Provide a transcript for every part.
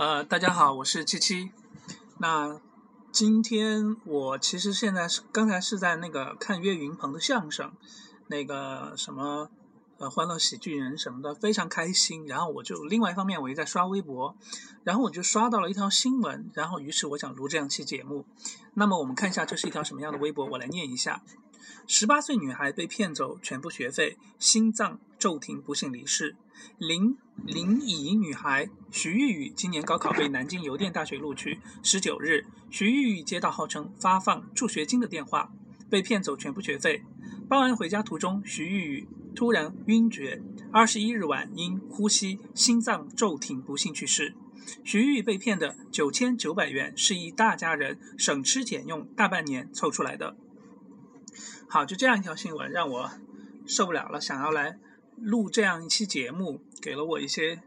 呃，大家好，我是七七。那今天我其实现在是刚才是在那个看岳云鹏的相声，那个什么呃欢乐喜剧人什么的，非常开心。然后我就另外一方面我也在刷微博，然后我就刷到了一条新闻，然后于是我想录这样一期节目。那么我们看一下这是一条什么样的微博，我来念一下。十八岁女孩被骗走全部学费，心脏骤停，不幸离世。临临沂女孩徐玉玉今年高考被南京邮电大学录取。十九日，徐玉玉接到号称发放助学金的电话，被骗走全部学费。报案回家途中，徐玉玉突然晕厥。二十一日晚，因呼吸心脏骤停，不幸去世。徐玉玉被骗的九千九百元是一大家人省吃俭用大半年凑出来的。好，就这样一条新闻让我受不了了，想要来录这样一期节目，给了我一些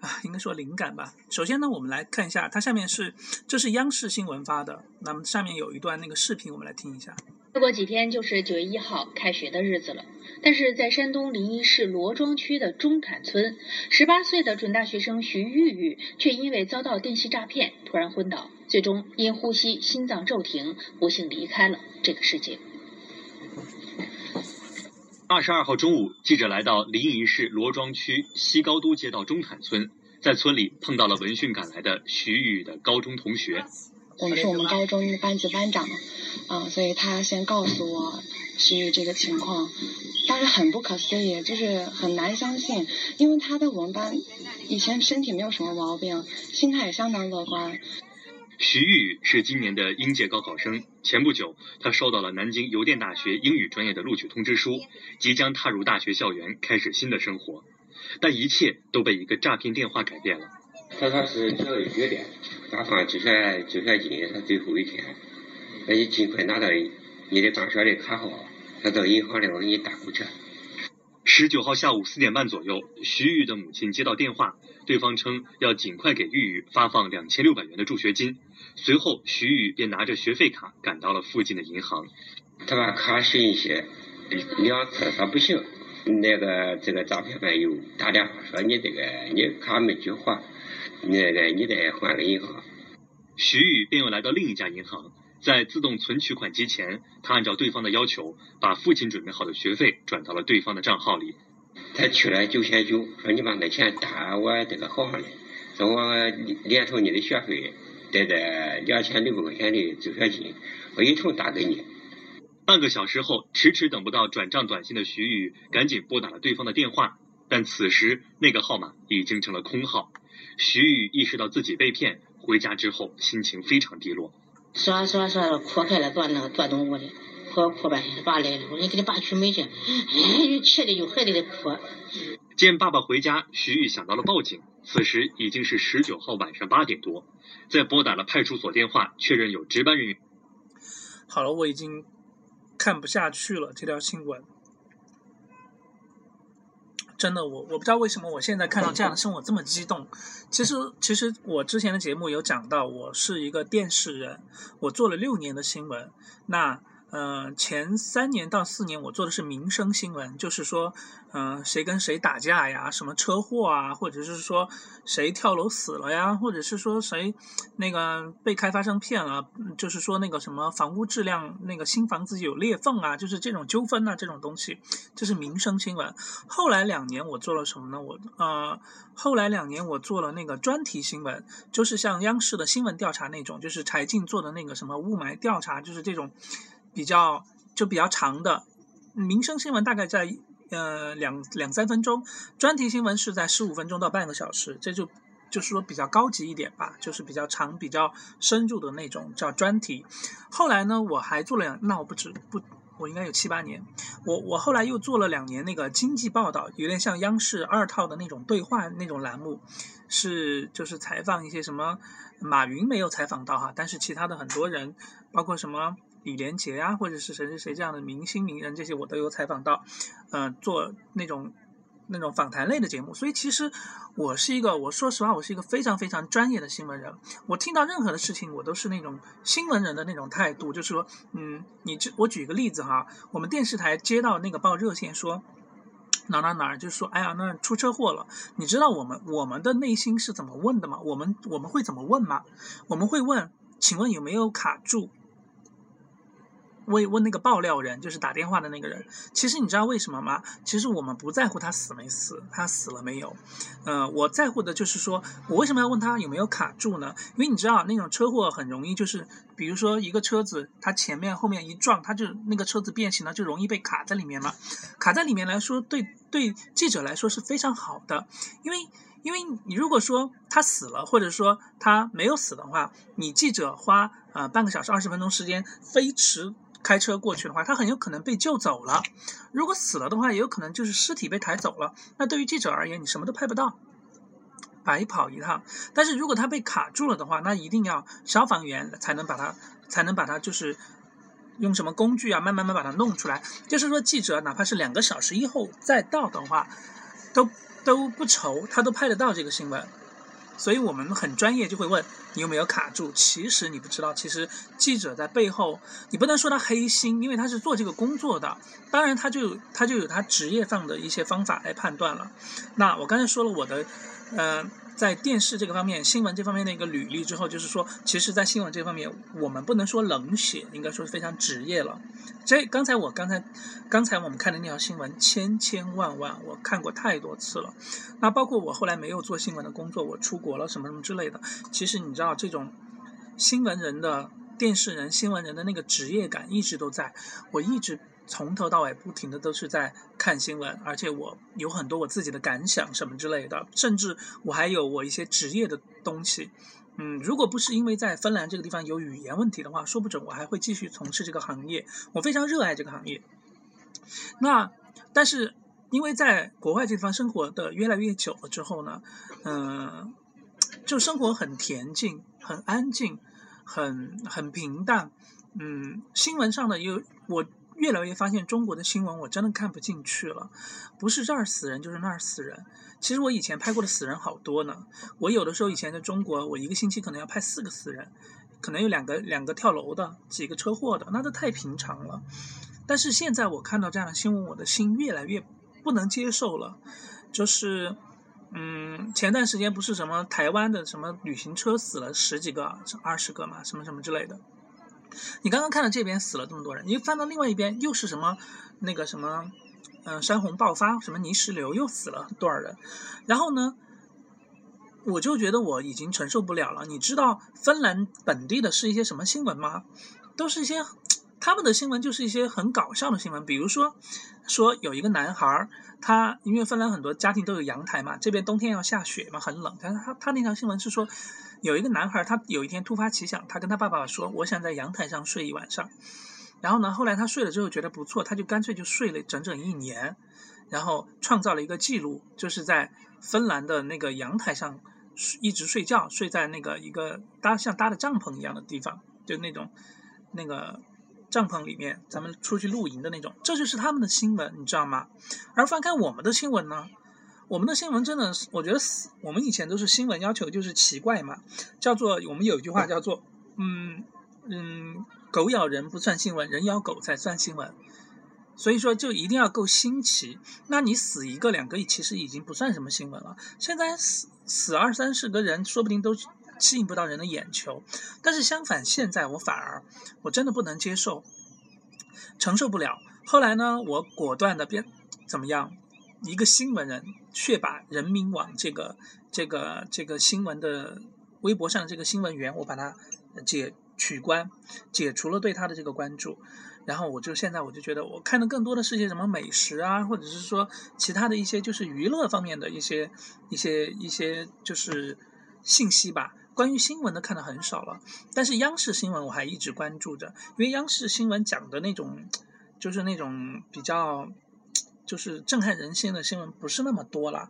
啊，应该说灵感吧。首先呢，我们来看一下，它下面是这是央视新闻发的，那么下面有一段那个视频，我们来听一下。再过几天就是九月一号开学的日子了，但是在山东临沂市罗庄区的中坦村，十八岁的准大学生徐玉玉却因为遭到电信诈骗，突然昏倒，最终因呼吸心脏骤停，不幸离开了这个世界。二十二号中午，记者来到临沂市罗庄区西高都街道中坦村，在村里碰到了闻讯赶来的徐宇的高中同学。我们是我们高中的班级班长，啊，所以他先告诉我徐宇这个情况，当时很不可思议，就是很难相信，因为他在我们班以前身体没有什么毛病，心态也相当乐观。徐玉是今年的应届高考生。前不久，他收到了南京邮电大学英语专业的录取通知书，即将踏入大学校园，开始新的生活。但一切都被一个诈骗电话改变了。他说是教育局的发放助学助学金，他最后一天，那你尽快拿到你的办学的卡号，他到银行里我给你打过去。十九号下午四点半左右，徐玉的母亲接到电话，对方称要尽快给玉玉发放两千六百元的助学金。随后，徐玉便拿着学费卡赶到了附近的银行。他把卡寻一些两次说不行，那个这个诈骗犯又打电话说你这个你卡没激活，那个你得换个银行。徐玉便又来到另一家银行。在自动存取款机前，他按照对方的要求，把父亲准备好的学费转到了对方的账号里。他取了九千九，说你把那钱打我这个号上来，说我连同你的学费带着两千六百块钱的助学金，我一同打给你。半个小时后，迟迟等不到转账短信的徐宇，赶紧拨打了对方的电话，但此时那个号码已经成了空号。徐宇意识到自己被骗，回家之后心情非常低落。说说说，哭开了，坐那个坐东屋里，哭哭半天。爸来了，我说你给你爸取煤去，哎，气的就还得哭。见爸爸回家，徐玉想到了报警。此时已经是十九号晚上八点多，在拨打了派出所电话，确认有值班人员。好了，我已经看不下去了这条新闻。真的，我我不知道为什么我现在看到这样的生活这么激动。其实，其实我之前的节目有讲到，我是一个电视人，我做了六年的新闻。那嗯，前三年到四年我做的是民生新闻，就是说，嗯，谁跟谁打架呀，什么车祸啊，或者是说谁跳楼死了呀，或者是说谁那个被开发商骗了，就是说那个什么房屋质量，那个新房子有裂缝啊，就是这种纠纷啊，这种东西，这是民生新闻。后来两年我做了什么呢？我呃，后来两年我做了那个专题新闻，就是像央视的新闻调查那种，就是柴静做的那个什么雾霾调查，就是这种。比较就比较长的民生新闻，大概在呃两两三分钟；专题新闻是在十五分钟到半个小时，这就就是说比较高级一点吧，就是比较长、比较深入的那种叫专题。后来呢，我还做了两，那我不止不，我应该有七八年。我我后来又做了两年那个经济报道，有点像央视二套的那种对话那种栏目，是就是采访一些什么马云没有采访到哈，但是其他的很多人，包括什么。李连杰啊，或者是谁谁谁这样的明星名人，这些我都有采访到，嗯，做那种那种访谈类的节目。所以其实我是一个，我说实话，我是一个非常非常专业的新闻人。我听到任何的事情，我都是那种新闻人的那种态度，就是说，嗯，你这我举一个例子哈，我们电视台接到那个报热线说，哪哪哪儿，就说哎呀，那出车祸了。你知道我们我们的内心是怎么问的吗？我们我们会怎么问吗？我们会问，请问有没有卡住？问问那个爆料人，就是打电话的那个人。其实你知道为什么吗？其实我们不在乎他死没死，他死了没有。呃，我在乎的就是说，我为什么要问他有没有卡住呢？因为你知道那种车祸很容易，就是比如说一个车子，它前面后面一撞，它就那个车子变形了，就容易被卡在里面嘛。卡在里面来说，对对记者来说是非常好的，因为因为你如果说他死了，或者说他没有死的话，你记者花呃半个小时二十分钟时间飞驰。开车过去的话，他很有可能被救走了；如果死了的话，也有可能就是尸体被抬走了。那对于记者而言，你什么都拍不到，白跑一趟。但是如果他被卡住了的话，那一定要消防员才能把他，才能把他就是用什么工具啊，慢慢慢把它弄出来。就是说，记者哪怕是两个小时以后再到的话，都都不愁，他都拍得到这个新闻。所以我们很专业，就会问你有没有卡住。其实你不知道，其实记者在背后，你不能说他黑心，因为他是做这个工作的。当然，他就他就有他职业上的一些方法来判断了。那我刚才说了我的，嗯。在电视这个方面，新闻这方面的一个履历之后，就是说，其实，在新闻这方面，我们不能说冷血，应该说是非常职业了。这刚才我刚才刚才我们看的那条新闻，千千万万，我看过太多次了。那包括我后来没有做新闻的工作，我出国了什么什么之类的。其实你知道，这种新闻人的、电视人、新闻人的那个职业感一直都在，我一直。从头到尾不停的都是在看新闻，而且我有很多我自己的感想什么之类的，甚至我还有我一些职业的东西。嗯，如果不是因为在芬兰这个地方有语言问题的话，说不准我还会继续从事这个行业。我非常热爱这个行业。那但是因为在国外这地方生活的越来越久了之后呢，嗯，就生活很恬静、很安静、很很平淡。嗯，新闻上的有我。越来越发现中国的新闻我真的看不进去了，不是这儿死人就是那儿死人。其实我以前拍过的死人好多呢，我有的时候以前在中国，我一个星期可能要拍四个死人，可能有两个两个跳楼的，几个车祸的，那都太平常了。但是现在我看到这样的新闻，我的心越来越不能接受了。就是，嗯，前段时间不是什么台湾的什么旅行车死了十几个、二十个嘛，什么什么之类的。你刚刚看到这边死了这么多人，你翻到另外一边又是什么那个什么，嗯，山洪爆发，什么泥石流又死了多少人？然后呢，我就觉得我已经承受不了了。你知道芬兰本地的是一些什么新闻吗？都是一些他们的新闻，就是一些很搞笑的新闻，比如说说有一个男孩，他因为芬兰很多家庭都有阳台嘛，这边冬天要下雪嘛，很冷，但是他他那条新闻是说。有一个男孩，他有一天突发奇想，他跟他爸爸说：“我想在阳台上睡一晚上。”然后呢，后来他睡了之后觉得不错，他就干脆就睡了整整一年，然后创造了一个记录，就是在芬兰的那个阳台上一直睡觉，睡在那个一个搭像搭的帐篷一样的地方，就那种那个帐篷里面，咱们出去露营的那种。这就是他们的新闻，你知道吗？而翻开我们的新闻呢？我们的新闻真的，我觉得死。我们以前都是新闻要求就是奇怪嘛，叫做我们有一句话叫做，嗯嗯，狗咬人不算新闻，人咬狗才算新闻。所以说就一定要够新奇。那你死一个两个，其实已经不算什么新闻了。现在死死二三十个人，说不定都吸引不到人的眼球。但是相反，现在我反而我真的不能接受，承受不了。后来呢，我果断的变怎么样？一个新闻人却把人民网这个这个这个新闻的微博上这个新闻源，我把它解取关，解除了对他的这个关注，然后我就现在我就觉得我看的更多的是些什么美食啊，或者是说其他的一些就是娱乐方面的一些一些一些就是信息吧。关于新闻的看的很少了，但是央视新闻我还一直关注着，因为央视新闻讲的那种就是那种比较。就是震撼人心的新闻不是那么多了，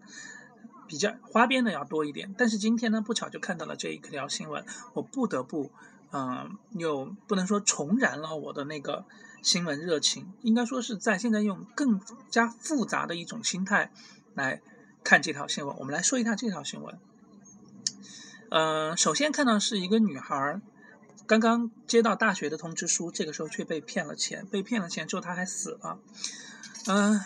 比较花边的要多一点。但是今天呢，不巧就看到了这一条新闻，我不得不，嗯，又不能说重燃了我的那个新闻热情，应该说是在现在用更加复杂的一种心态来看这条新闻。我们来说一下这条新闻。嗯，首先看到是一个女孩刚刚接到大学的通知书，这个时候却被骗了钱，被骗了钱之后她还死了，嗯。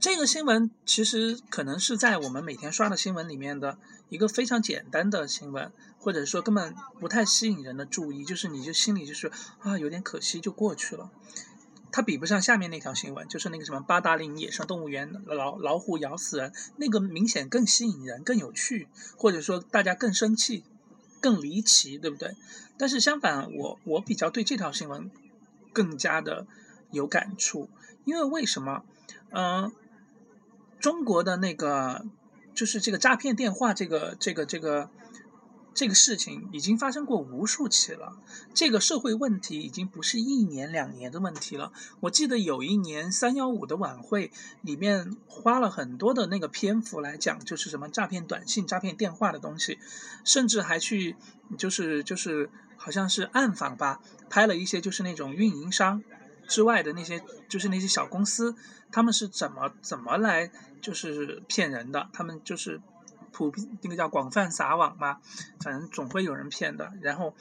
这个新闻其实可能是在我们每天刷的新闻里面的一个非常简单的新闻，或者说根本不太吸引人的注意，就是你就心里就是啊有点可惜就过去了。它比不上下面那条新闻，就是那个什么八达岭野生动物园老老虎咬死人，那个明显更吸引人、更有趣，或者说大家更生气、更离奇，对不对？但是相反，我我比较对这条新闻更加的有感触，因为为什么？嗯。中国的那个就是这个诈骗电话，这个这个这个这个事情已经发生过无数起了。这个社会问题已经不是一年两年的问题了。我记得有一年三幺五的晚会里面花了很多的那个篇幅来讲，就是什么诈骗短信、诈骗电话的东西，甚至还去就是就是好像是暗访吧，拍了一些就是那种运营商之外的那些就是那些小公司，他们是怎么怎么来。就是骗人的，他们就是普那个叫广泛撒网嘛，反正总会有人骗的。然后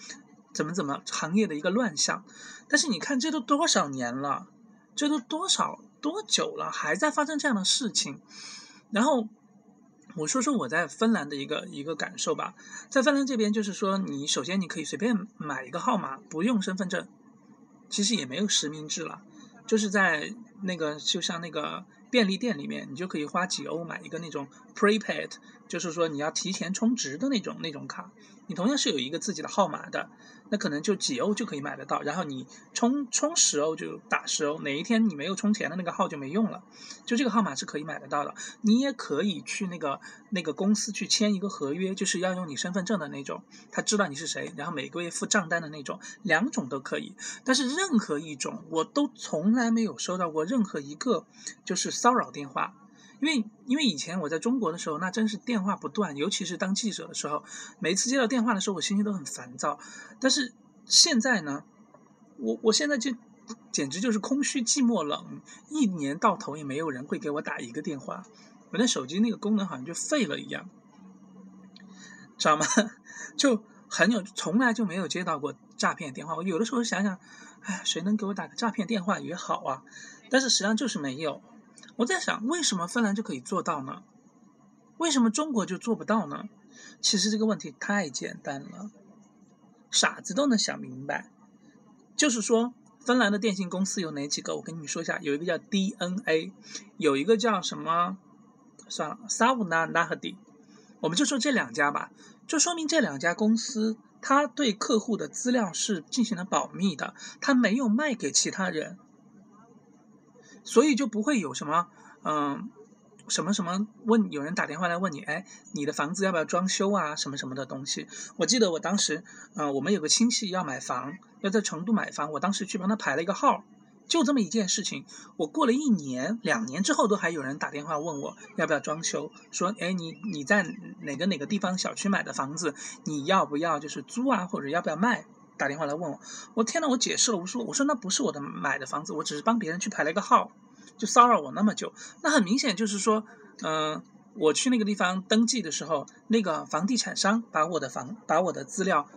怎么怎么行业的一个乱象，但是你看这都多少年了，这都多少多久了，还在发生这样的事情。然后我说说我在芬兰的一个一个感受吧，在芬兰这边就是说，你首先你可以随便买一个号码，不用身份证，其实也没有实名制了，就是在那个就像那个。便利店里面，你就可以花几欧买一个那种 prepaid，就是说你要提前充值的那种那种卡，你同样是有一个自己的号码的。那可能就几欧就可以买得到，然后你充充十欧就打十欧，哪一天你没有充钱的那个号就没用了，就这个号码是可以买得到的。你也可以去那个那个公司去签一个合约，就是要用你身份证的那种，他知道你是谁，然后每个月付账单的那种，两种都可以。但是任何一种我都从来没有收到过任何一个就是骚扰电话。因为因为以前我在中国的时候，那真是电话不断，尤其是当记者的时候，每次接到电话的时候，我心情都很烦躁。但是现在呢，我我现在就简直就是空虚、寂寞、冷，一年到头也没有人会给我打一个电话，我的手机那个功能好像就废了一样，知道吗？就很有，从来就没有接到过诈骗电话。我有的时候想想，哎，谁能给我打个诈骗电话也好啊，但是实际上就是没有。我在想，为什么芬兰就可以做到呢？为什么中国就做不到呢？其实这个问题太简单了，傻子都能想明白。就是说，芬兰的电信公司有哪几个？我跟你们说一下，有一个叫 DNA，有一个叫什么？算了 s a v n a n a h d 我们就说这两家吧，就说明这两家公司，它对客户的资料是进行了保密的，它没有卖给其他人。所以就不会有什么，嗯，什么什么问有人打电话来问你，哎，你的房子要不要装修啊？什么什么的东西。我记得我当时，嗯，我们有个亲戚要买房，要在成都买房，我当时去帮他排了一个号，就这么一件事情。我过了一年、两年之后，都还有人打电话问我要不要装修，说，哎，你你在哪个哪个地方小区买的房子，你要不要就是租啊，或者要不要卖？打电话来问我，我天呐，我解释了，我说我说那不是我的买的房子，我只是帮别人去排了一个号，就骚扰我那么久，那很明显就是说，嗯，我去那个地方登记的时候，那个房地产商把我的房把我的资料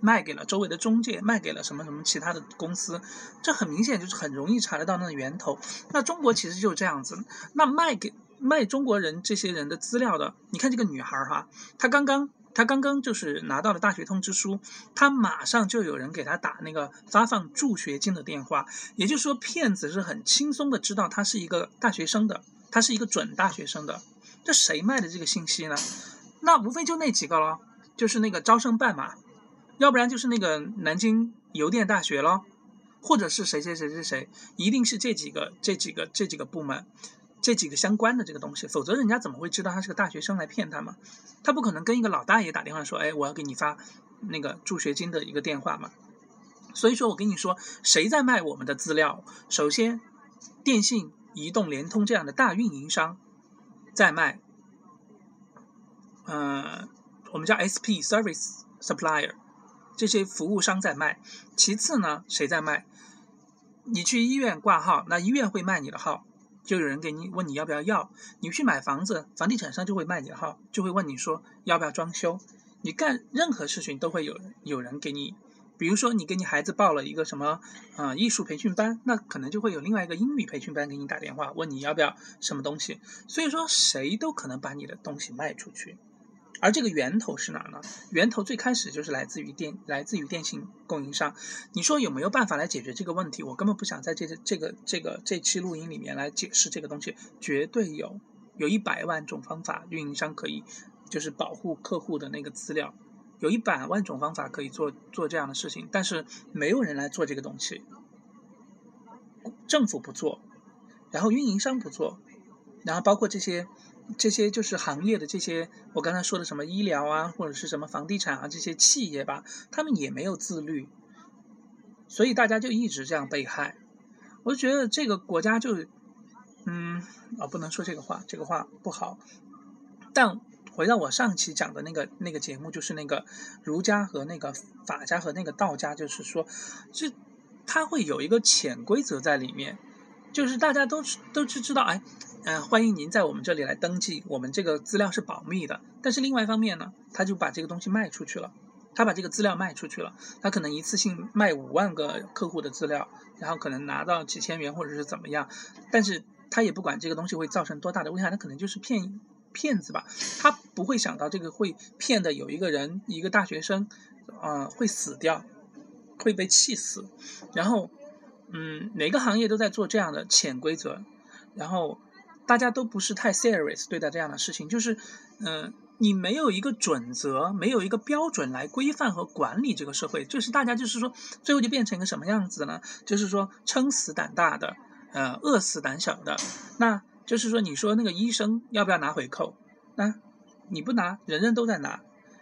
卖给了周围的中介，卖给了什么什么其他的公司，这很明显就是很容易查得到那个源头。那中国其实就是这样子，那卖给卖中国人这些人的资料的，你看这个女孩哈，她刚刚。他刚刚就是拿到了大学通知书，他马上就有人给他打那个发放助学金的电话，也就是说，骗子是很轻松的知道他是一个大学生的，他是一个准大学生的。这谁卖的这个信息呢？那无非就那几个咯，就是那个招生办嘛，要不然就是那个南京邮电大学咯，或者是谁谁谁谁谁，一定是这几个这几个这几个部门。这几个相关的这个东西，否则人家怎么会知道他是个大学生来骗他嘛？他不可能跟一个老大爷打电话说：“哎，我要给你发那个助学金的一个电话嘛。”所以说我跟你说，谁在卖我们的资料？首先，电信、移动、联通这样的大运营商在卖，呃，我们叫 SP Service Supplier，这些服务商在卖。其次呢，谁在卖？你去医院挂号，那医院会卖你的号。就有人给你问你要不要要，你去买房子，房地产商就会卖你的号，就会问你说要不要装修。你干任何事情都会有有人给你比如说你给你孩子报了一个什么呃艺术培训班，那可能就会有另外一个英语培训班给你打电话问你要不要什么东西。所以说谁都可能把你的东西卖出去。而这个源头是哪儿呢？源头最开始就是来自于电，来自于电信供应商。你说有没有办法来解决这个问题？我根本不想在这这个这个这期录音里面来解释这个东西，绝对有，有一百万种方法，运营商可以就是保护客户的那个资料，有一百万种方法可以做做这样的事情，但是没有人来做这个东西，政府不做，然后运营商不做，然后包括这些。这些就是行业的这些，我刚才说的什么医疗啊，或者是什么房地产啊，这些企业吧，他们也没有自律，所以大家就一直这样被害。我就觉得这个国家就，嗯，啊，不能说这个话，这个话不好。但回到我上期讲的那个那个节目，就是那个儒家和那个法家和那个道家，就是说，这它会有一个潜规则在里面，就是大家都都是知道，哎。嗯，欢迎您在我们这里来登记，我们这个资料是保密的。但是另外一方面呢，他就把这个东西卖出去了，他把这个资料卖出去了，他可能一次性卖五万个客户的资料，然后可能拿到几千元或者是怎么样，但是他也不管这个东西会造成多大的危害，他可能就是骗骗子吧，他不会想到这个会骗的有一个人，一个大学生，呃，会死掉，会被气死。然后，嗯，每个行业都在做这样的潜规则，然后。大家都不是太 serious 对待这样的事情，就是，嗯，你没有一个准则，没有一个标准来规范和管理这个社会，就是大家就是说，最后就变成一个什么样子呢？就是说，撑死胆大的，呃，饿死胆小的。那就是说，你说那个医生要不要拿回扣？那你不拿，人人都在拿。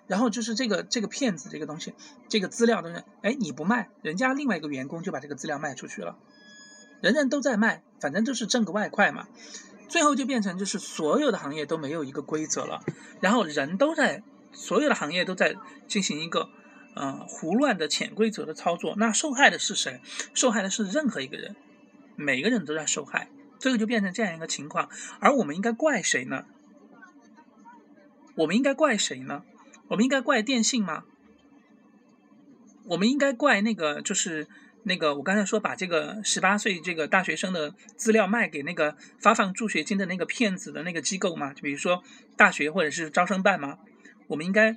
然后就是这个这个骗子这个东西，这个资料的人，哎，你不卖，人家另外一个员工就把这个资料卖出去了，人人都在卖，反正就是挣个外快嘛。最后就变成就是所有的行业都没有一个规则了，然后人都在所有的行业都在进行一个呃胡乱的潜规则的操作，那受害的是谁？受害的是任何一个人，每个人都在受害，最后就变成这样一个情况。而我们应该怪谁呢？我们应该怪谁呢？我们应该怪电信吗？我们应该怪那个就是。那个，我刚才说把这个十八岁这个大学生的资料卖给那个发放助学金的那个骗子的那个机构嘛，就比如说大学或者是招生办嘛，我们应该，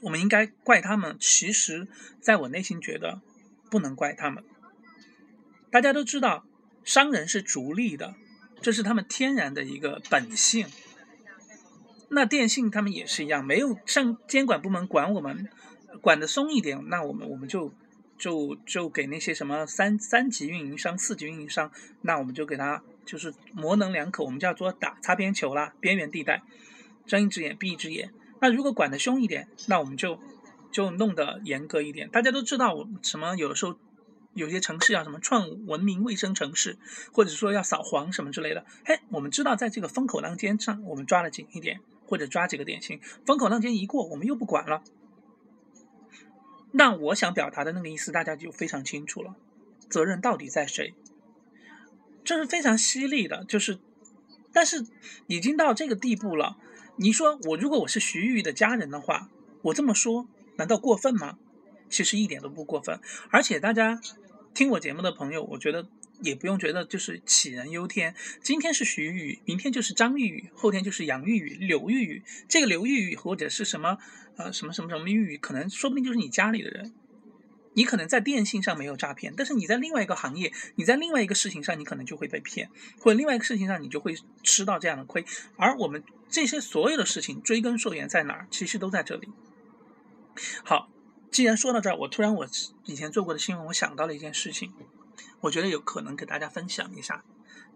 我们应该怪他们。其实，在我内心觉得不能怪他们。大家都知道，商人是逐利的，这是他们天然的一个本性。那电信他们也是一样，没有上监管部门管我们，管的松一点，那我们我们就。就就给那些什么三三级运营商、四级运营商，那我们就给他就是模棱两可，我们叫做打擦边球啦，边缘地带，睁一只眼闭一只眼。那如果管得凶一点，那我们就就弄得严格一点。大家都知道，我什么有的时候有些城市要什么创文明卫生城市，或者说要扫黄什么之类的，嘿，我们知道在这个风口浪尖上，我们抓得紧一点，或者抓几个典型。风口浪尖一过，我们又不管了。那我想表达的那个意思，大家就非常清楚了。责任到底在谁？这是非常犀利的，就是，但是已经到这个地步了。你说我如果我是徐玉的家人的话，我这么说难道过分吗？其实一点都不过分。而且大家听我节目的朋友，我觉得。也不用觉得就是杞人忧天。今天是徐玉玉，明天就是张玉玉，后天就是杨玉玉、刘玉玉。这个刘玉玉或者是什么呃什么什么什么玉玉，可能说不定就是你家里的人。你可能在电信上没有诈骗，但是你在另外一个行业，你在另外一个事情上，你可能就会被骗，或者另外一个事情上你就会吃到这样的亏。而我们这些所有的事情追根溯源在哪儿？其实都在这里。好，既然说到这儿，我突然我以前做过的新闻，我想到了一件事情。我觉得有可能给大家分享一下，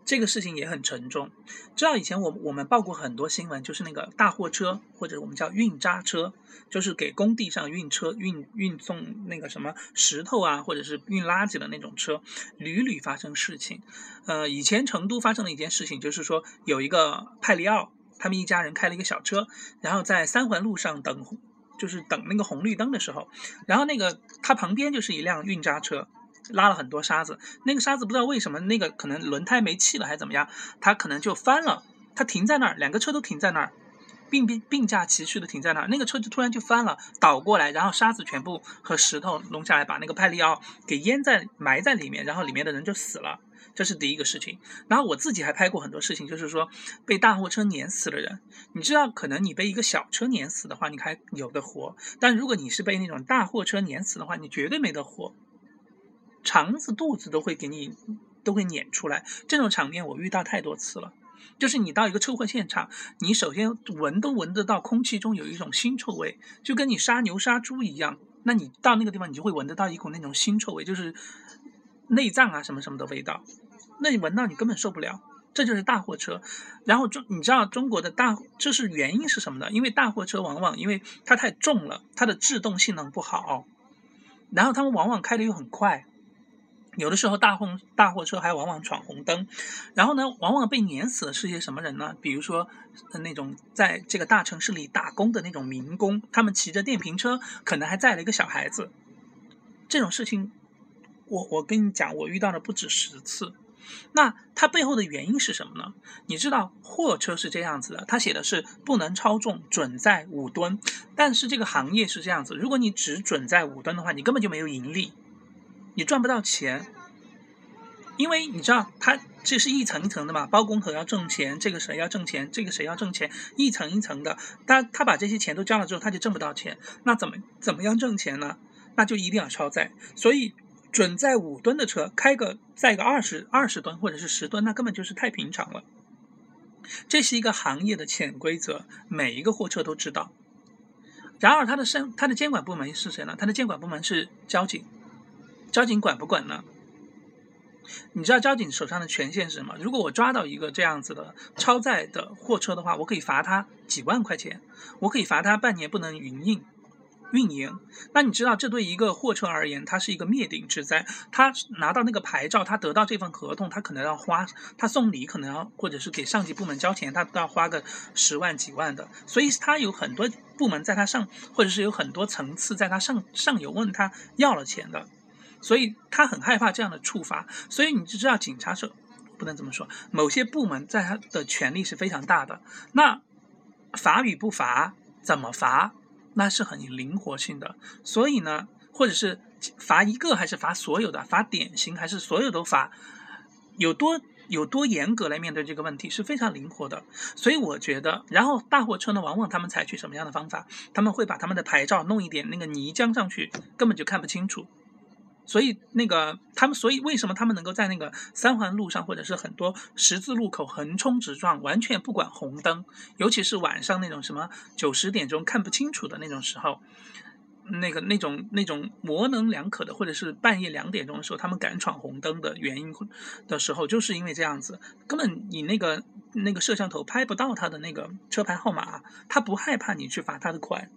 这个事情也很沉重。知道以前我我们报过很多新闻，就是那个大货车或者我们叫运渣车，就是给工地上运车运运送那个什么石头啊，或者是运垃圾的那种车，屡屡发生事情。呃，以前成都发生了一件事情，就是说有一个派里奥，他们一家人开了一个小车，然后在三环路上等，就是等那个红绿灯的时候，然后那个他旁边就是一辆运渣车。拉了很多沙子，那个沙子不知道为什么，那个可能轮胎没气了还是怎么样，它可能就翻了，它停在那儿，两个车都停在那儿，并并并驾齐驱的停在那儿，那个车就突然就翻了，倒过来，然后沙子全部和石头弄下来，把那个派利奥给淹在埋在里面，然后里面的人就死了。这是第一个事情。然后我自己还拍过很多事情，就是说被大货车碾死的人。你知道，可能你被一个小车碾死的话，你还有的活；但如果你是被那种大货车碾死的话，你绝对没得活，肠子、肚子都会给你都会撵出来。这种场面我遇到太多次了。就是你到一个车祸现场，你首先闻都闻得到空气中有一种腥臭味，就跟你杀牛杀猪一样。那你到那个地方，你就会闻得到一股那种腥臭味，就是内脏啊什么什么的味道。那你闻到你根本受不了，这就是大货车。然后中你知道中国的大，这是原因是什么呢？因为大货车往往因为它太重了，它的制动性能不好，然后他们往往开的又很快。有的时候大货大货车还往往闯红灯，然后呢，往往被碾死的是些什么人呢？比如说那种在这个大城市里打工的那种民工，他们骑着电瓶车，可能还载了一个小孩子。这种事情，我我跟你讲，我遇到的不止十次。那它背后的原因是什么呢？你知道货车是这样子的，它写的是不能超重，准载五吨。但是这个行业是这样子，如果你只准载五吨的话，你根本就没有盈利。你赚不到钱，因为你知道，它这是一层一层的嘛，包工头要挣钱，这个谁要挣钱，这个谁要挣钱，一层一层的。他他把这些钱都交了之后，他就挣不到钱。那怎么怎么样挣钱呢？那就一定要超载。所以准载五吨的车，开个载个二十二十吨或者是十吨，那根本就是太平常了。这是一个行业的潜规则，每一个货车都知道。然而，他的生他的监管部门是谁呢？他的监管部门是交警。交警管不管呢？你知道交警手上的权限是什么？如果我抓到一个这样子的超载的货车的话，我可以罚他几万块钱，我可以罚他半年不能营运运营。那你知道，这对一个货车而言，它是一个灭顶之灾。他拿到那个牌照，他得到这份合同，他可能要花，他送礼可能要，或者是给上级部门交钱，他都要花个十万几万的。所以他有很多部门在他上，或者是有很多层次在他上上游问他要了钱的。所以他很害怕这样的处罚，所以你就知道警察是不能这么说。某些部门在他的权力是非常大的，那罚与不罚，怎么罚，那是很灵活性的。所以呢，或者是罚一个还是罚所有的，罚典型还是所有都罚，有多有多严格来面对这个问题是非常灵活的。所以我觉得，然后大货车呢，往往他们采取什么样的方法？他们会把他们的牌照弄一点那个泥浆上去，根本就看不清楚。所以那个他们，所以为什么他们能够在那个三环路上，或者是很多十字路口横冲直撞，完全不管红灯，尤其是晚上那种什么九十点钟看不清楚的那种时候，那个那种那种模棱两可的，或者是半夜两点钟的时候，他们敢闯红灯的原因的时候，就是因为这样子，根本你那个那个摄像头拍不到他的那个车牌号码，他不害怕你去罚他的款。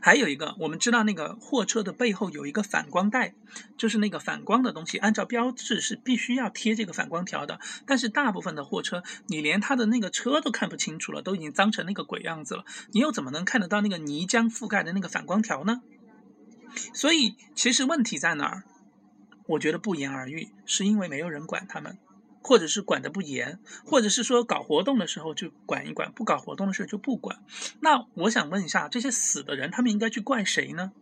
还有一个，我们知道那个货车的背后有一个反光带，就是那个反光的东西，按照标志是必须要贴这个反光条的。但是大部分的货车，你连它的那个车都看不清楚了，都已经脏成那个鬼样子了，你又怎么能看得到那个泥浆覆盖的那个反光条呢？所以其实问题在哪儿？我觉得不言而喻，是因为没有人管他们。或者是管的不严，或者是说搞活动的时候就管一管，不搞活动的时候就不管。那我想问一下，这些死的人，他们应该去怪谁呢？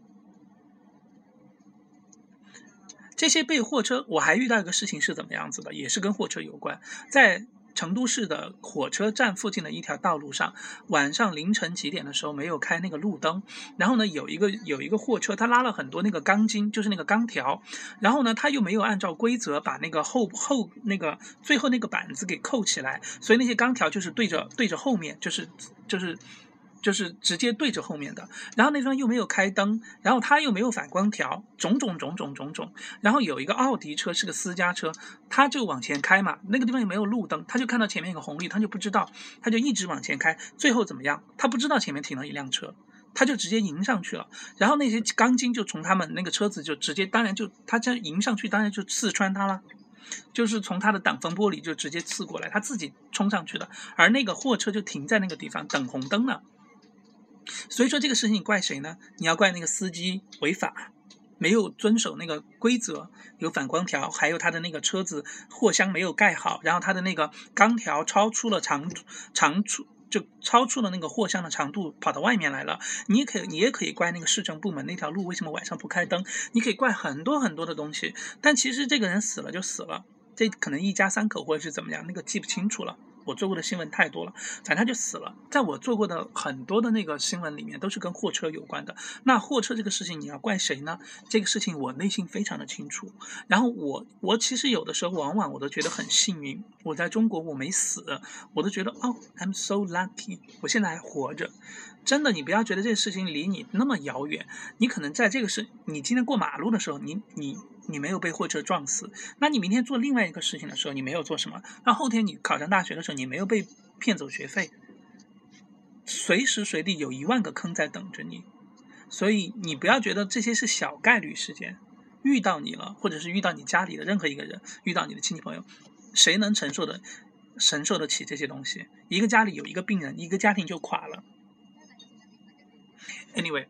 这些被货车，我还遇到一个事情是怎么样子的，也是跟货车有关，在。成都市的火车站附近的一条道路上，晚上凌晨几点的时候没有开那个路灯，然后呢，有一个有一个货车，他拉了很多那个钢筋，就是那个钢条，然后呢，他又没有按照规则把那个后后那个最后那个板子给扣起来，所以那些钢条就是对着对着后面，就是就是。就是直接对着后面的，然后那方又没有开灯，然后他又没有反光条，种种种种种种，然后有一个奥迪车是个私家车，他就往前开嘛，那个地方又没有路灯，他就看到前面有个红绿，他就不知道，他就一直往前开，最后怎么样？他不知道前面停了一辆车，他就直接迎上去了，然后那些钢筋就从他们那个车子就直接，当然就他这样迎上去，当然就刺穿他了，就是从他的挡风玻璃就直接刺过来，他自己冲上去的，而那个货车就停在那个地方等红灯了。所以说这个事情你怪谁呢？你要怪那个司机违法，没有遵守那个规则，有反光条，还有他的那个车子货箱没有盖好，然后他的那个钢条超出了长长出就超出了那个货箱的长度，跑到外面来了。你也可以，你也可以怪那个市政部门那条路为什么晚上不开灯，你可以怪很多很多的东西。但其实这个人死了就死了，这可能一家三口或者是怎么样，那个记不清楚了。我做过的新闻太多了，反正他就死了。在我做过的很多的那个新闻里面，都是跟货车有关的。那货车这个事情，你要怪谁呢？这个事情我内心非常的清楚。然后我我其实有的时候往往我都觉得很幸运，我在中国我没死，我都觉得哦，I'm so lucky，我现在还活着。真的，你不要觉得这个事情离你那么遥远，你可能在这个事，你今天过马路的时候，你你。你没有被货车撞死，那你明天做另外一个事情的时候，你没有做什么？那后天你考上大学的时候，你没有被骗走学费。随时随地有一万个坑在等着你，所以你不要觉得这些是小概率事件，遇到你了，或者是遇到你家里的任何一个人，遇到你的亲戚朋友，谁能承受的承受得起这些东西？一个家里有一个病人，一个家庭就垮了。Anyway。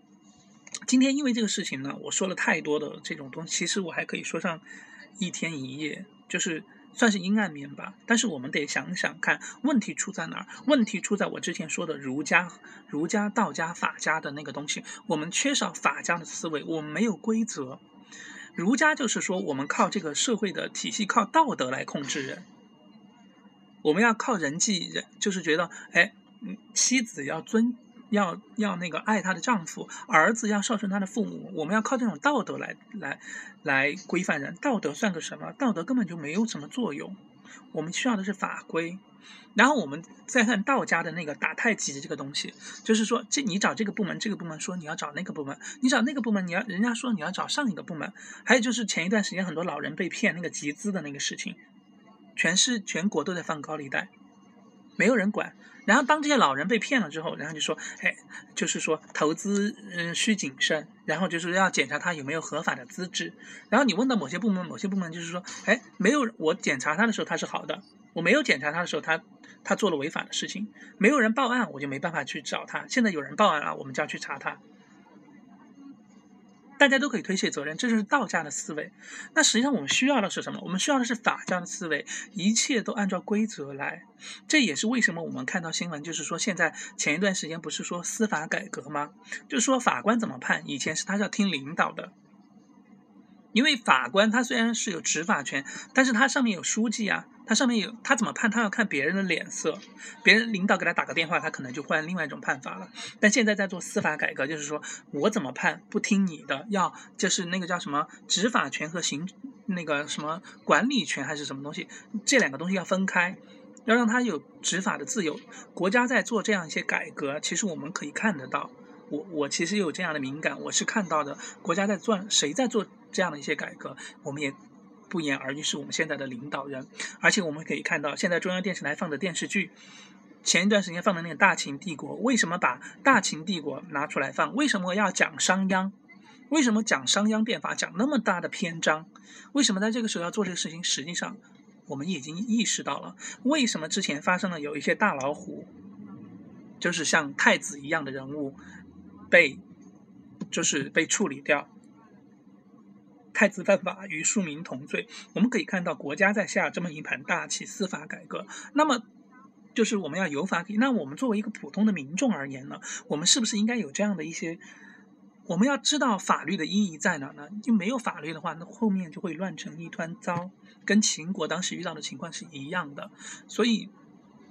今天因为这个事情呢，我说了太多的这种东西，其实我还可以说上一天一夜，就是算是阴暗面吧。但是我们得想想看，问题出在哪儿？问题出在我之前说的儒家、儒家、道家、法家的那个东西，我们缺少法家的思维，我们没有规则。儒家就是说，我们靠这个社会的体系，靠道德来控制人。我们要靠人际人，就是觉得，哎，妻子要尊。要要那个爱她的丈夫，儿子要孝顺她的父母，我们要靠这种道德来来来规范人。道德算个什么？道德根本就没有什么作用。我们需要的是法规。然后我们再看道家的那个打太极的这个东西，就是说，这你找这个部门，这个部门说你要找那个部门，你找那个部门，你要人家说你要找上一个部门。还有就是前一段时间很多老人被骗那个集资的那个事情，全是全国都在放高利贷。没有人管，然后当这些老人被骗了之后，然后就说，哎，就是说投资嗯需谨慎，然后就是要检查他有没有合法的资质。然后你问到某些部门，某些部门就是说，哎，没有我检查他的时候他是好的，我没有检查他的时候他他做了违法的事情，没有人报案我就没办法去找他。现在有人报案了，我们就要去查他。大家都可以推卸责任，这就是道家的思维。那实际上我们需要的是什么？我们需要的是法家的思维，一切都按照规则来。这也是为什么我们看到新闻，就是说现在前一段时间不是说司法改革吗？就是说法官怎么判，以前是他要听领导的。因为法官他虽然是有执法权，但是他上面有书记啊，他上面有他怎么判，他要看别人的脸色，别人领导给他打个电话，他可能就换另外一种判法了。但现在在做司法改革，就是说我怎么判不听你的，要就是那个叫什么执法权和行那个什么管理权还是什么东西，这两个东西要分开，要让他有执法的自由。国家在做这样一些改革，其实我们可以看得到。我我其实有这样的敏感，我是看到的，国家在做，谁在做这样的一些改革，我们也不言而喻，是我们现在的领导人。而且我们可以看到，现在中央电视台放的电视剧，前一段时间放的那个《大秦帝国》，为什么把《大秦帝国》拿出来放？为什么要讲商鞅？为什么讲商鞅变法讲那么大的篇章？为什么在这个时候要做这个事情？实际上，我们已经意识到了，为什么之前发生了有一些大老虎，就是像太子一样的人物。被就是被处理掉，太子犯法与庶民同罪。我们可以看到国家在下这么一盘大棋，司法改革。那么就是我们要有法可依。那我们作为一个普通的民众而言呢，我们是不是应该有这样的一些？我们要知道法律的意义在哪呢？就没有法律的话，那后面就会乱成一团糟，跟秦国当时遇到的情况是一样的。所以。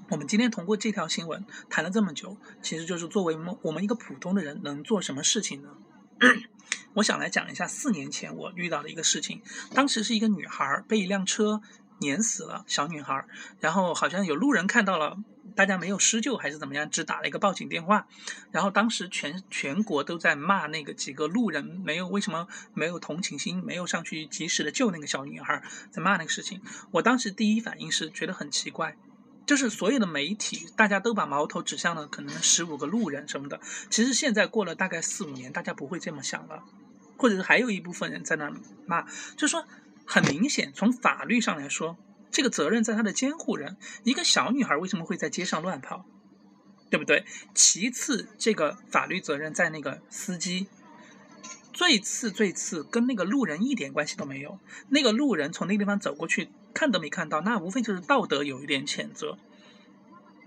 我们今天通过这条新闻谈了这么久，其实就是作为我们一个普通的人能做什么事情呢？我想来讲一下四年前我遇到的一个事情。当时是一个女孩被一辆车碾死了，小女孩，然后好像有路人看到了，大家没有施救还是怎么样，只打了一个报警电话。然后当时全全国都在骂那个几个路人没有为什么没有同情心，没有上去及时的救那个小女孩，在骂那个事情。我当时第一反应是觉得很奇怪。就是所有的媒体，大家都把矛头指向了可能十五个路人什么的。其实现在过了大概四五年，大家不会这么想了，或者是还有一部分人在那骂，就说很明显，从法律上来说，这个责任在他的监护人。一个小女孩为什么会在街上乱跑，对不对？其次，这个法律责任在那个司机。最次最次，跟那个路人一点关系都没有。那个路人从那个地方走过去，看都没看到，那无非就是道德有一点谴责，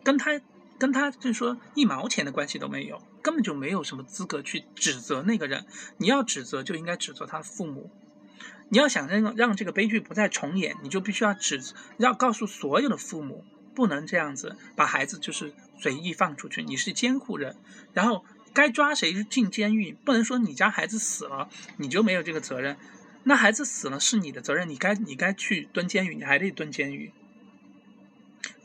跟他跟他就是说一毛钱的关系都没有，根本就没有什么资格去指责那个人。你要指责，就应该指责他的父母。你要想让让这个悲剧不再重演，你就必须要指要告诉所有的父母，不能这样子把孩子就是随意放出去。你是监护人，然后该抓谁进监狱，不能说你家孩子死了你就没有这个责任。那孩子死了是你的责任，你该你该去蹲监狱，你还得蹲监狱。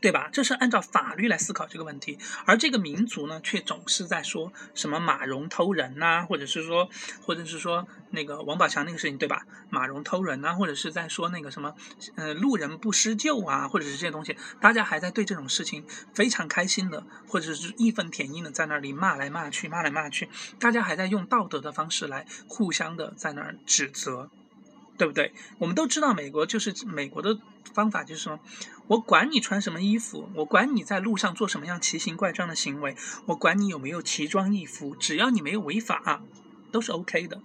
对吧？这是按照法律来思考这个问题，而这个民族呢，却总是在说什么马蓉偷人呐，或者是说，或者是说那个王宝强那个事情，对吧？马蓉偷人呐，或者是在说那个什么，呃，路人不施救啊，或者是这些东西，大家还在对这种事情非常开心的，或者是义愤填膺的在那里骂来骂去，骂来骂去，大家还在用道德的方式来互相的在那儿指责。对不对？我们都知道，美国就是美国的方法，就是说，我管你穿什么衣服，我管你在路上做什么样奇形怪状的行为，我管你有没有奇装异服，只要你没有违法，都是 OK 的。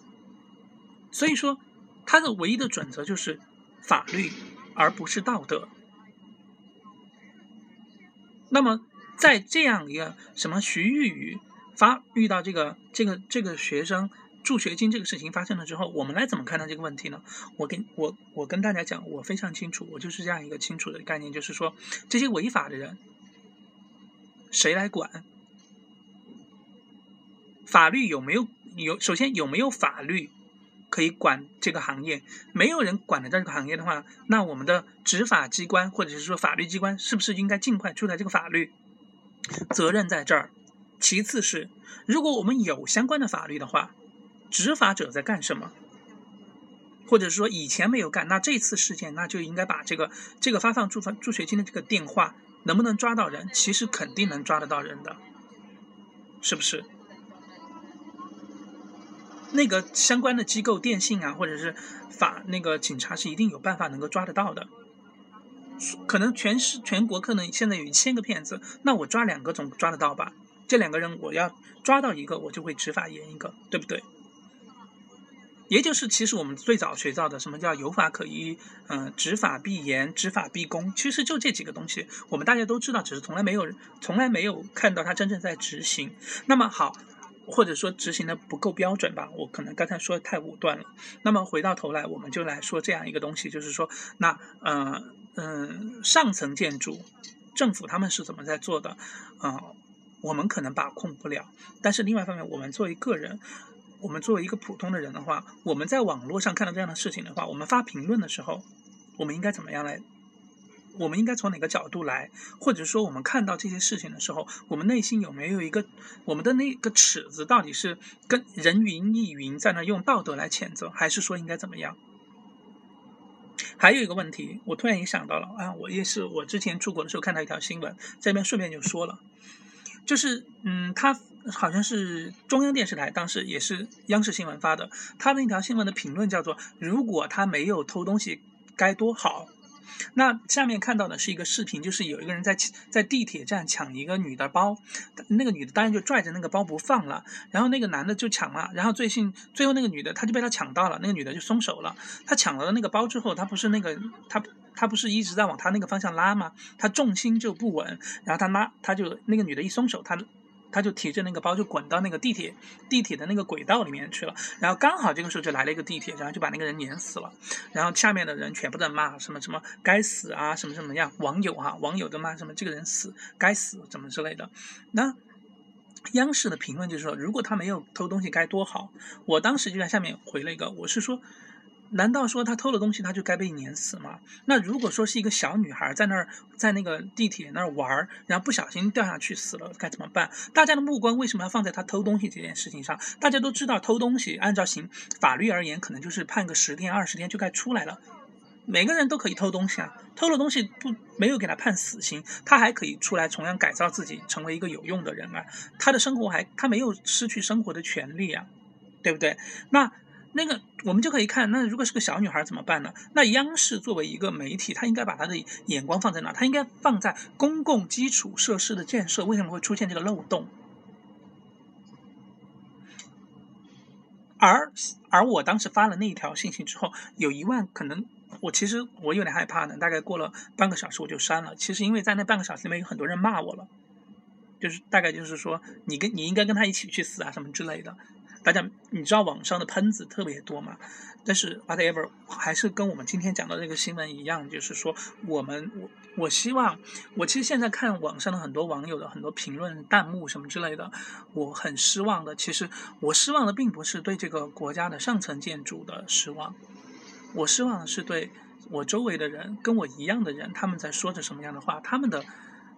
所以说，他的唯一的准则就是法律，而不是道德。那么，在这样一个什么徐玉宇发遇到这个这个这个学生。助学金这个事情发生了之后，我们来怎么看待这个问题呢？我跟我我跟大家讲，我非常清楚，我就是这样一个清楚的概念，就是说这些违法的人，谁来管？法律有没有有？首先有没有法律可以管这个行业？没有人管的这个行业的话，那我们的执法机关或者是说法律机关是不是应该尽快出台这个法律？责任在这儿。其次是，如果我们有相关的法律的话。执法者在干什么？或者说以前没有干，那这次事件那就应该把这个这个发放助助学金的这个电话能不能抓到人？其实肯定能抓得到人的，是不是？那个相关的机构，电信啊，或者是法那个警察是一定有办法能够抓得到的。可能全市全国可能现在有一千个骗子，那我抓两个总抓得到吧？这两个人我要抓到一个，我就会执法严一个，对不对？也就是，其实我们最早学到的什么叫有法可依，嗯，执法必严，执法必公，其实就这几个东西，我们大家都知道，只是从来没有，从来没有看到它真正在执行。那么好，或者说执行的不够标准吧，我可能刚才说的太武断了。那么回到头来，我们就来说这样一个东西，就是说，那，嗯嗯，上层建筑，政府他们是怎么在做的？啊，我们可能把控不了，但是另外一方面，我们作为个人。我们作为一个普通的人的话，我们在网络上看到这样的事情的话，我们发评论的时候，我们应该怎么样来？我们应该从哪个角度来？或者说，我们看到这些事情的时候，我们内心有没有一个我们的那个尺子，到底是跟人云亦云，在那用道德来谴责，还是说应该怎么样？还有一个问题，我突然也想到了啊，我也是我之前出国的时候看到一条新闻，这边顺便就说了。就是，嗯，他好像是中央电视台，当时也是央视新闻发的。他的那条新闻的评论叫做：“如果他没有偷东西，该多好。”那下面看到的是一个视频，就是有一个人在在地铁站抢一个女的包，那个女的当然就拽着那个包不放了，然后那个男的就抢了，然后最近最后那个女的她就被他抢到了，那个女的就松手了。他抢了那个包之后，他不是那个他他不是一直在往他那个方向拉吗？他重心就不稳，然后他拉他就那个女的一松手，他。他就提着那个包就滚到那个地铁地铁的那个轨道里面去了，然后刚好这个时候就来了一个地铁，然后就把那个人碾死了，然后下面的人全部在骂什么什么该死啊什么什么样，网友哈网友都骂什么这个人死该死怎么之类的。那央视的评论就是说，如果他没有偷东西该多好。我当时就在下面回了一个，我是说。难道说他偷了东西他就该被碾死吗？那如果说是一个小女孩在那儿在那个地铁那儿玩儿，然后不小心掉下去死了，该怎么办？大家的目光为什么要放在他偷东西这件事情上？大家都知道偷东西按照刑法律而言，可能就是判个十天二十天就该出来了。每个人都可以偷东西啊，偷了东西不没有给他判死刑，他还可以出来同样改造自己，成为一个有用的人啊。他的生活还他没有失去生活的权利啊，对不对？那。那个我们就可以看，那如果是个小女孩怎么办呢？那央视作为一个媒体，它应该把它的眼光放在哪？它应该放在公共基础设施的建设，为什么会出现这个漏洞？而而我当时发了那一条信息之后，有一万，可能我其实我有点害怕呢。大概过了半个小时我就删了。其实因为在那半个小时里面有很多人骂我了，就是大概就是说你跟你应该跟他一起去死啊什么之类的。大家你知道网上的喷子特别多嘛？但是 whatever 还是跟我们今天讲的这个新闻一样，就是说我们我我希望我其实现在看网上的很多网友的很多评论弹幕什么之类的，我很失望的。其实我失望的并不是对这个国家的上层建筑的失望，我失望的是对我周围的人跟我一样的人，他们在说着什么样的话，他们的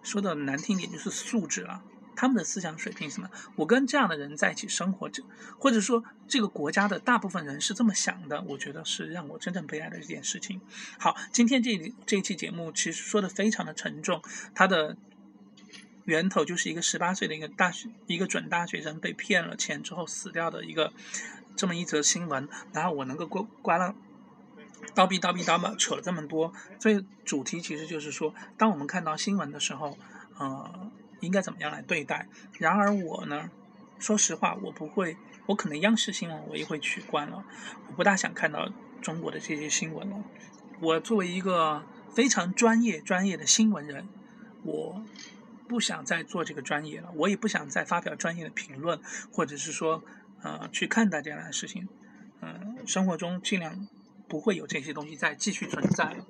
说的难听点就是素质了。他们的思想水平什么？我跟这样的人在一起生活着，或者说这个国家的大部分人是这么想的，我觉得是让我真正悲哀的一件事情。好，今天这这期节目其实说的非常的沉重，它的源头就是一个十八岁的一个大学一个准大学生被骗了钱之后死掉的一个这么一则新闻。然后我能够过关了，叨逼叨逼叨嘛，扯了这么多，所以主题其实就是说，当我们看到新闻的时候，呃。应该怎么样来对待？然而我呢，说实话，我不会，我可能央视新闻我也会取关了，我不大想看到中国的这些新闻了。我作为一个非常专业专业的新闻人，我不想再做这个专业了，我也不想再发表专业的评论，或者是说，呃，去看待这样的事情。嗯，生活中尽量不会有这些东西再继续存在了。